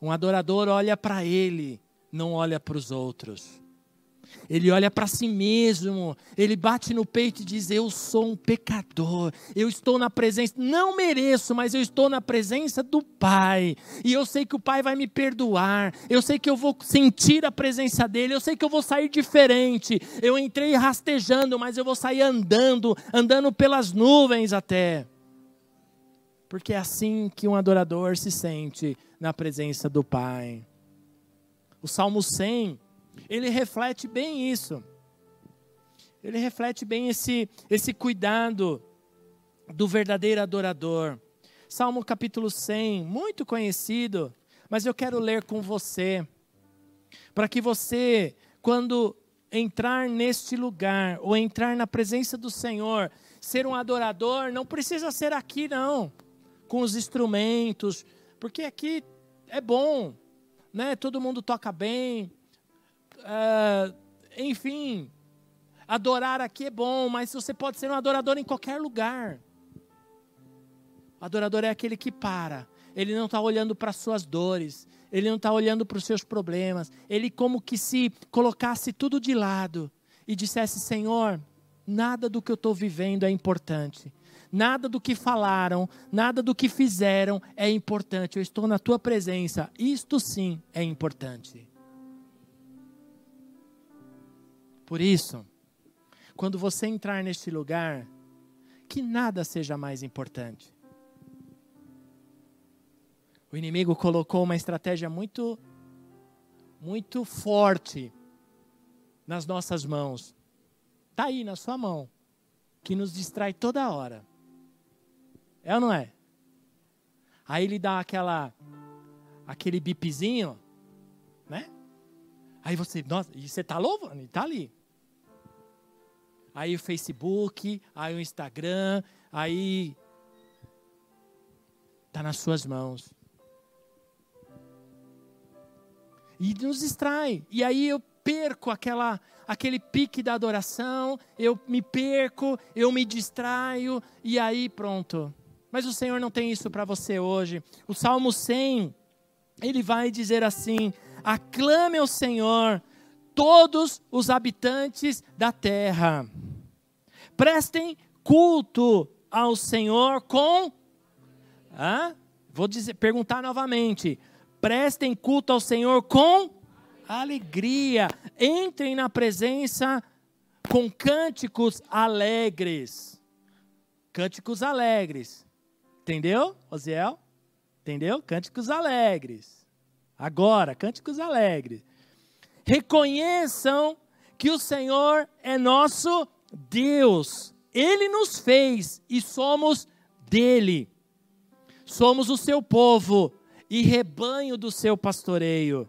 Um adorador olha para ele, não olha para os outros ele olha para si mesmo, ele bate no peito e diz: Eu sou um pecador, eu estou na presença, não mereço, mas eu estou na presença do Pai, e eu sei que o Pai vai me perdoar, eu sei que eu vou sentir a presença dEle, eu sei que eu vou sair diferente. Eu entrei rastejando, mas eu vou sair andando, andando pelas nuvens até. Porque é assim que um adorador se sente na presença do Pai. O Salmo 100 ele reflete bem isso. Ele reflete bem esse, esse cuidado do verdadeiro adorador. Salmo capítulo 100, muito conhecido, mas eu quero ler com você, para que você, quando entrar neste lugar, ou entrar na presença do Senhor, ser um adorador, não precisa ser aqui, não, com os instrumentos, porque aqui é bom, né? Todo mundo toca bem, uh, enfim, adorar aqui é bom, mas você pode ser um adorador em qualquer lugar. Adorador é aquele que para, ele não está olhando para as suas dores, ele não está olhando para os seus problemas, ele como que se colocasse tudo de lado e dissesse: Senhor, nada do que eu estou vivendo é importante. Nada do que falaram, nada do que fizeram é importante. Eu estou na tua presença. Isto sim é importante. Por isso, quando você entrar neste lugar, que nada seja mais importante. O inimigo colocou uma estratégia muito muito forte nas nossas mãos. Está aí na sua mão, que nos distrai toda hora. É ou não é? Aí ele dá aquela aquele bipzinho, né? Aí você, nossa, e você está louvando, está ali aí o Facebook, aí o Instagram, aí está nas suas mãos. E nos distrai. E aí eu perco aquela aquele pique da adoração, eu me perco, eu me distraio e aí pronto. Mas o Senhor não tem isso para você hoje. O Salmo 100, ele vai dizer assim: aclame ao Senhor todos os habitantes da terra. Prestem culto ao Senhor com. Vou dizer, perguntar novamente. Prestem culto ao Senhor com alegria. Entrem na presença com cânticos alegres. Cânticos alegres. Entendeu, Osiel? Entendeu? Cânticos alegres. Agora, cânticos alegres. Reconheçam que o Senhor é nosso Deus. Ele nos fez e somos dele. Somos o seu povo e rebanho do seu pastoreio.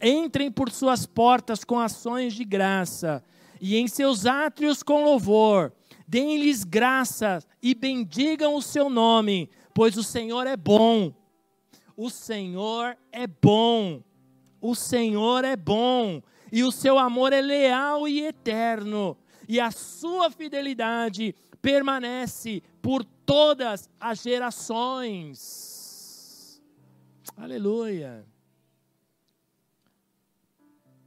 Entrem por suas portas com ações de graça e em seus átrios com louvor. Deem-lhes graças e bendigam o seu nome, pois o Senhor é bom. O Senhor é bom. O Senhor é bom e o seu amor é leal e eterno e a sua fidelidade permanece por todas as gerações. Aleluia.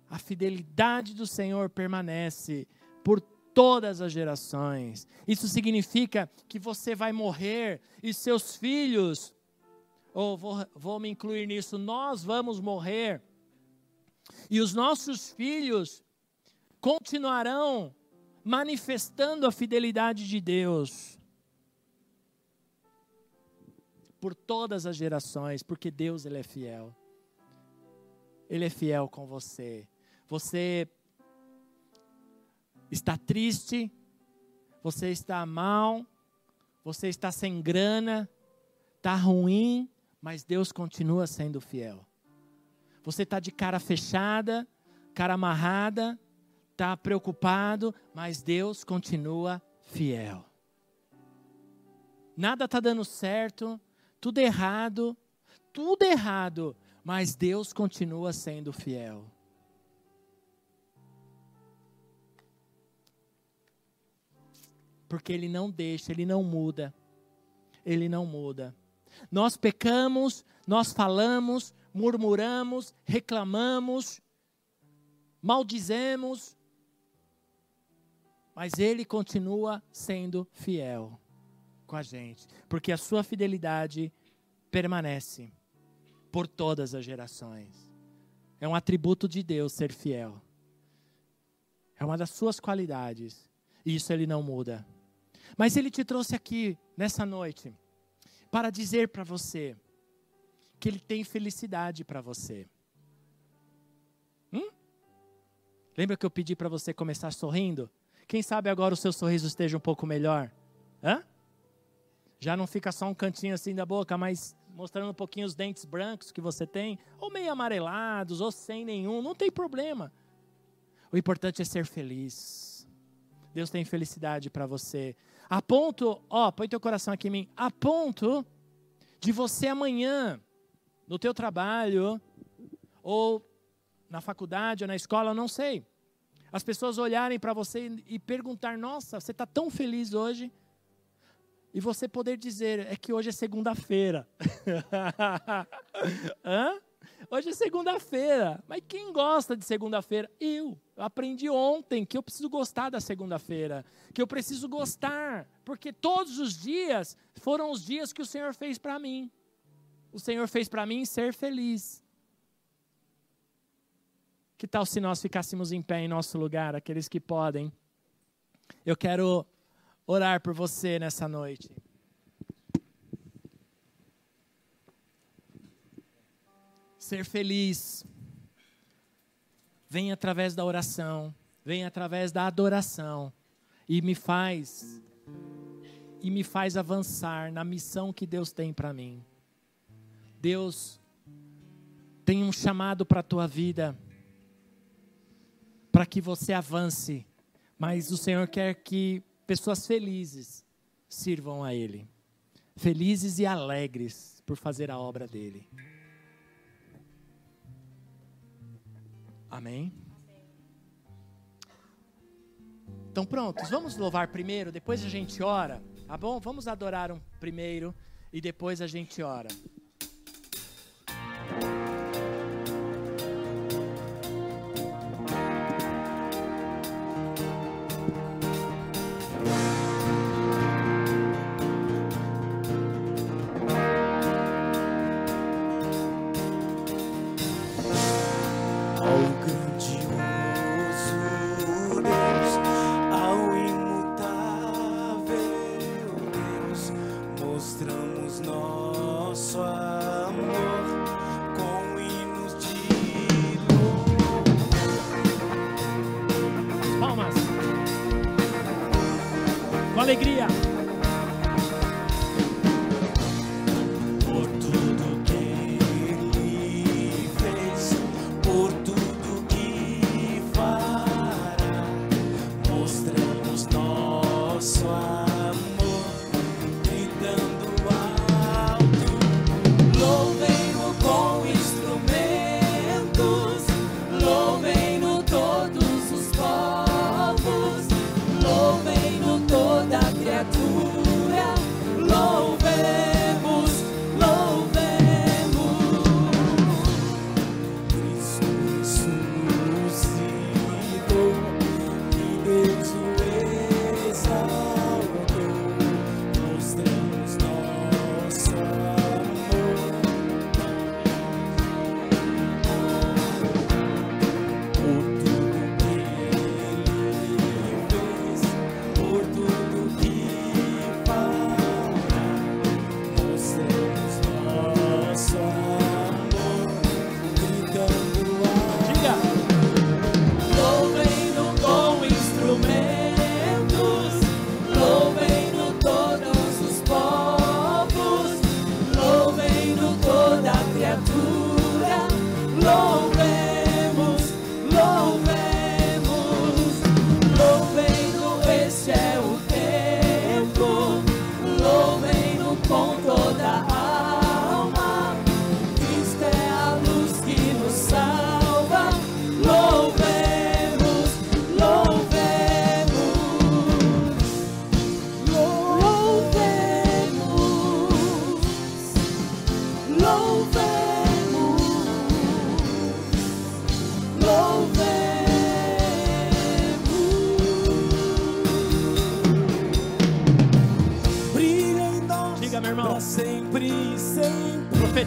A fidelidade do Senhor permanece por todas as gerações. Isso significa que você vai morrer e seus filhos, ou vou, vou me incluir nisso, nós vamos morrer. E os nossos filhos continuarão manifestando a fidelidade de Deus por todas as gerações, porque Deus ele é fiel. Ele é fiel com você. Você está triste, você está mal, você está sem grana, está ruim, mas Deus continua sendo fiel. Você está de cara fechada, cara amarrada, está preocupado, mas Deus continua fiel. Nada está dando certo, tudo errado, tudo errado, mas Deus continua sendo fiel. Porque Ele não deixa, Ele não muda. Ele não muda. Nós pecamos, nós falamos, murmuramos, reclamamos, maldizemos, mas ele continua sendo fiel com a gente, porque a sua fidelidade permanece por todas as gerações. É um atributo de Deus ser fiel. É uma das suas qualidades. E isso ele não muda. Mas ele te trouxe aqui nessa noite para dizer para você que ele tem felicidade para você. Hum? Lembra que eu pedi para você começar sorrindo? Quem sabe agora o seu sorriso esteja um pouco melhor? Hã? Já não fica só um cantinho assim da boca, mas mostrando um pouquinho os dentes brancos que você tem, ou meio amarelados, ou sem nenhum, não tem problema. O importante é ser feliz. Deus tem felicidade para você. A ponto, ó, põe teu coração aqui em mim, a ponto de você amanhã, no teu trabalho, ou na faculdade, ou na escola, não sei. As pessoas olharem para você e perguntar: Nossa, você está tão feliz hoje? E você poder dizer, é que hoje é segunda-feira. Hã? Hoje é segunda-feira. Mas quem gosta de segunda-feira? Eu. Eu aprendi ontem que eu preciso gostar da segunda-feira. Que eu preciso gostar. Porque todos os dias foram os dias que o Senhor fez para mim. O Senhor fez para mim ser feliz. Que tal se nós ficássemos em pé em nosso lugar, aqueles que podem? Eu quero orar por você nessa noite. Ser feliz vem através da oração, vem através da adoração e me faz e me faz avançar na missão que Deus tem para mim. Deus tem um chamado para a tua vida, para que você avance, mas o Senhor quer que pessoas felizes sirvam a Ele, felizes e alegres por fazer a obra dele. Amém? Então prontos, vamos louvar primeiro, depois a gente ora, tá bom? Vamos adorar um primeiro e depois a gente ora.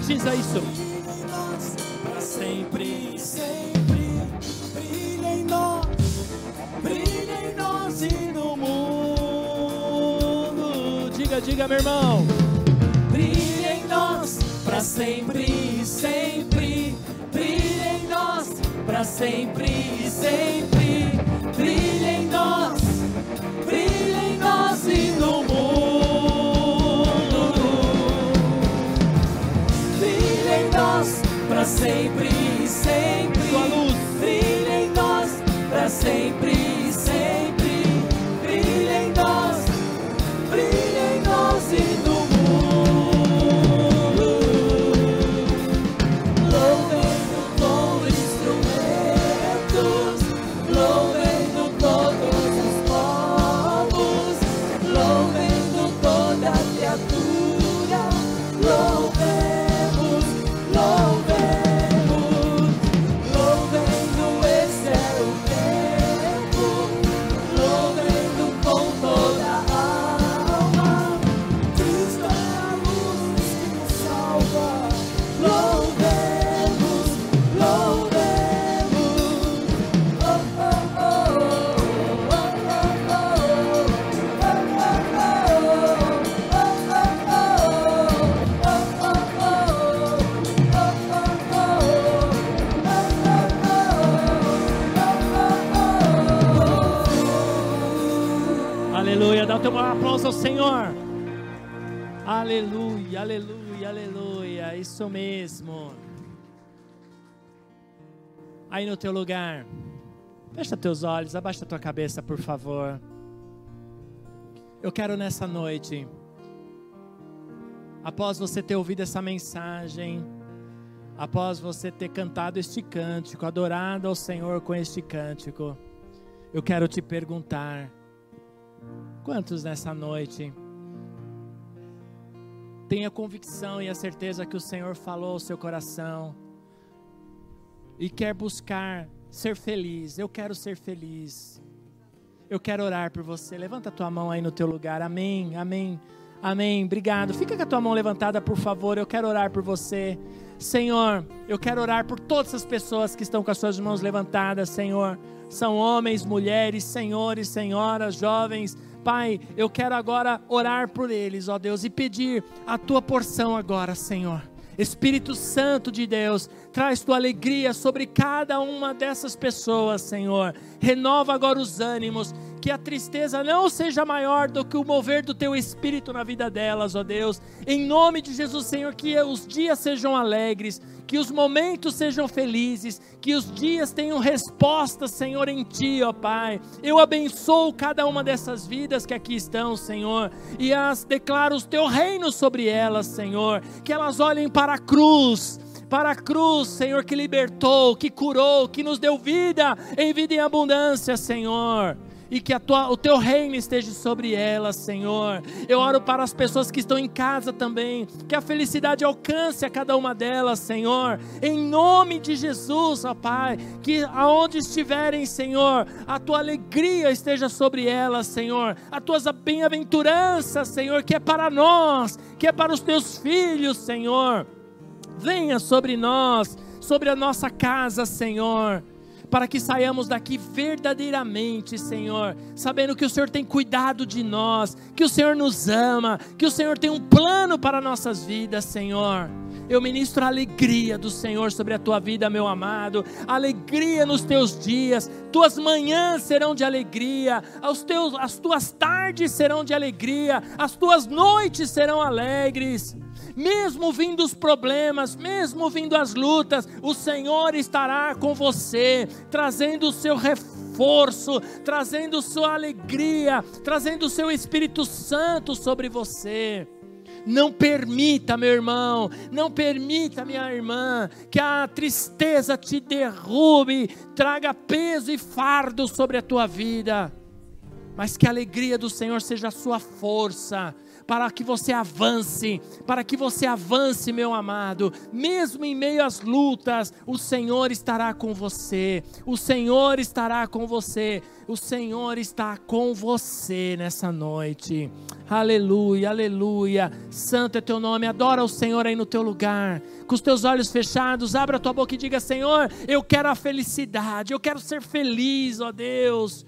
precisa isso. para sempre sempre. Tua luz brilha em nós para sempre aplauso ao Senhor. Aleluia, aleluia, aleluia, isso mesmo. Aí no teu lugar, fecha teus olhos, abaixa tua cabeça, por favor. Eu quero nessa noite, após você ter ouvido essa mensagem, após você ter cantado este cântico, adorado ao Senhor com este cântico, eu quero te perguntar: quantos nessa noite têm a convicção e a certeza que o Senhor falou ao seu coração e quer buscar ser feliz? Eu quero ser feliz. Eu quero orar por você. Levanta a tua mão aí no teu lugar. Amém. Amém. Amém. Obrigado. Fica com a tua mão levantada, por favor. Eu quero orar por você. Senhor, eu quero orar por todas as pessoas que estão com as suas mãos levantadas, Senhor. São homens, mulheres, senhores, senhoras, jovens. Pai, eu quero agora orar por eles, ó Deus, e pedir a tua porção agora, Senhor. Espírito Santo de Deus, traz tua alegria sobre cada uma dessas pessoas, Senhor. Renova agora os ânimos, que a tristeza não seja maior do que o mover do teu espírito na vida delas, ó Deus. Em nome de Jesus, Senhor, que os dias sejam alegres, que os momentos sejam felizes, que os dias tenham resposta, Senhor, em Ti, ó Pai. Eu abençoo cada uma dessas vidas que aqui estão, Senhor, e as declaro o Teu reino sobre elas, Senhor. Que elas olhem para a cruz, para a cruz, Senhor, que libertou, que curou, que nos deu vida, em vida em abundância, Senhor e que tua, o teu reino esteja sobre elas, Senhor. Eu oro para as pessoas que estão em casa também, que a felicidade alcance a cada uma delas, Senhor. Em nome de Jesus, ó Pai, que aonde estiverem, Senhor, a tua alegria esteja sobre elas, Senhor. As tuas bem-aventuranças, Senhor, que é para nós, que é para os teus filhos, Senhor. Venha sobre nós, sobre a nossa casa, Senhor para que saiamos daqui verdadeiramente, Senhor, sabendo que o Senhor tem cuidado de nós, que o Senhor nos ama, que o Senhor tem um plano para nossas vidas, Senhor. Eu ministro a alegria do Senhor sobre a tua vida, meu amado, alegria nos teus dias, tuas manhãs serão de alegria, os teus, as tuas tardes serão de alegria, as tuas noites serão alegres mesmo vindo os problemas, mesmo vindo as lutas, o Senhor estará com você, trazendo o seu reforço, trazendo sua alegria, trazendo o seu Espírito Santo sobre você. Não permita, meu irmão, não permita, minha irmã, que a tristeza te derrube, traga peso e fardo sobre a tua vida, mas que a alegria do Senhor seja a sua força, para que você avance, para que você avance, meu amado, mesmo em meio às lutas, o Senhor estará com você, o Senhor estará com você, o Senhor está com você nessa noite, aleluia, aleluia, santo é teu nome, adora o Senhor aí no teu lugar, com os teus olhos fechados, abra a tua boca e diga: Senhor, eu quero a felicidade, eu quero ser feliz, ó Deus.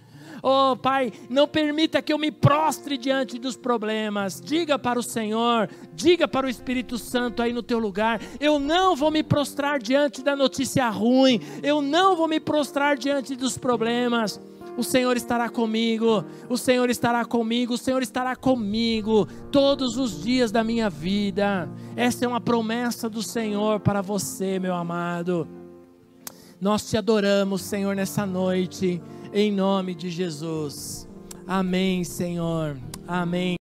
Oh, Pai, não permita que eu me prostre diante dos problemas. Diga para o Senhor, diga para o Espírito Santo aí no teu lugar: eu não vou me prostrar diante da notícia ruim, eu não vou me prostrar diante dos problemas. O Senhor estará comigo, o Senhor estará comigo, o Senhor estará comigo todos os dias da minha vida. Essa é uma promessa do Senhor para você, meu amado. Nós te adoramos, Senhor, nessa noite, em nome de Jesus. Amém, Senhor. Amém.